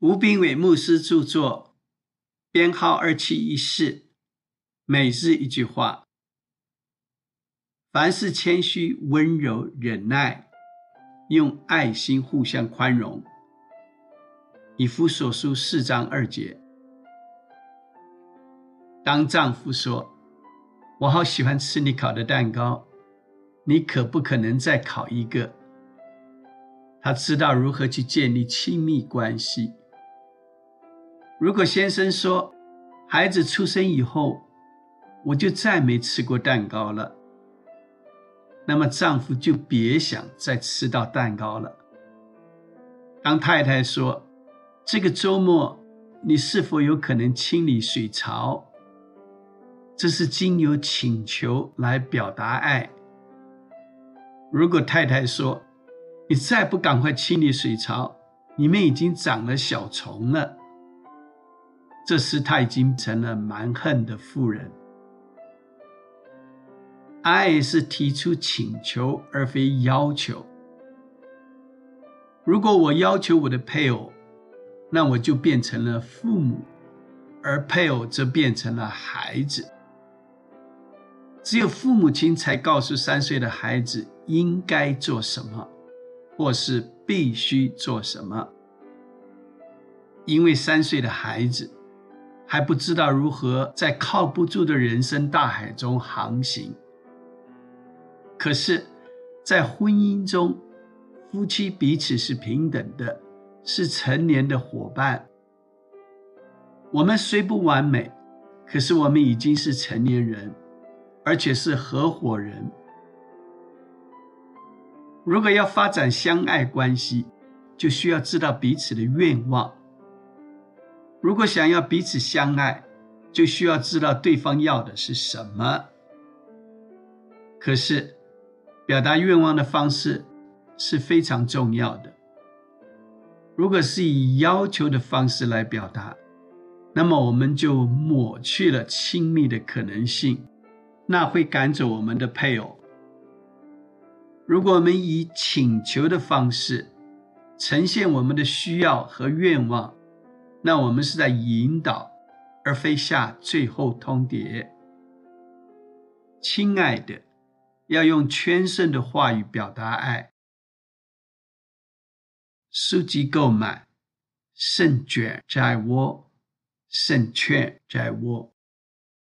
吴炳伟牧师著作，编号二七一四，每日一句话：凡事谦虚、温柔、忍耐，用爱心互相宽容。以弗所书四章二节。当丈夫说：“我好喜欢吃你烤的蛋糕，你可不可能再烤一个？”他知道如何去建立亲密关系。如果先生说，孩子出生以后，我就再没吃过蛋糕了，那么丈夫就别想再吃到蛋糕了。当太太说，这个周末你是否有可能清理水槽？这是经由请求来表达爱。如果太太说，你再不赶快清理水槽，里面已经长了小虫了。这时，他已经成了蛮横的妇人。爱是提出请求，而非要求。如果我要求我的配偶，那我就变成了父母，而配偶则变成了孩子。只有父母亲才告诉三岁的孩子应该做什么，或是必须做什么，因为三岁的孩子。还不知道如何在靠不住的人生大海中航行。可是，在婚姻中，夫妻彼此是平等的，是成年的伙伴。我们虽不完美，可是我们已经是成年人，而且是合伙人。如果要发展相爱关系，就需要知道彼此的愿望。如果想要彼此相爱，就需要知道对方要的是什么。可是，表达愿望的方式是非常重要的。如果是以要求的方式来表达，那么我们就抹去了亲密的可能性，那会赶走我们的配偶。如果我们以请求的方式呈现我们的需要和愿望，那我们是在引导，而非下最后通牒。亲爱的，要用全胜的话语表达爱。书籍购买，胜券在握，胜券在握。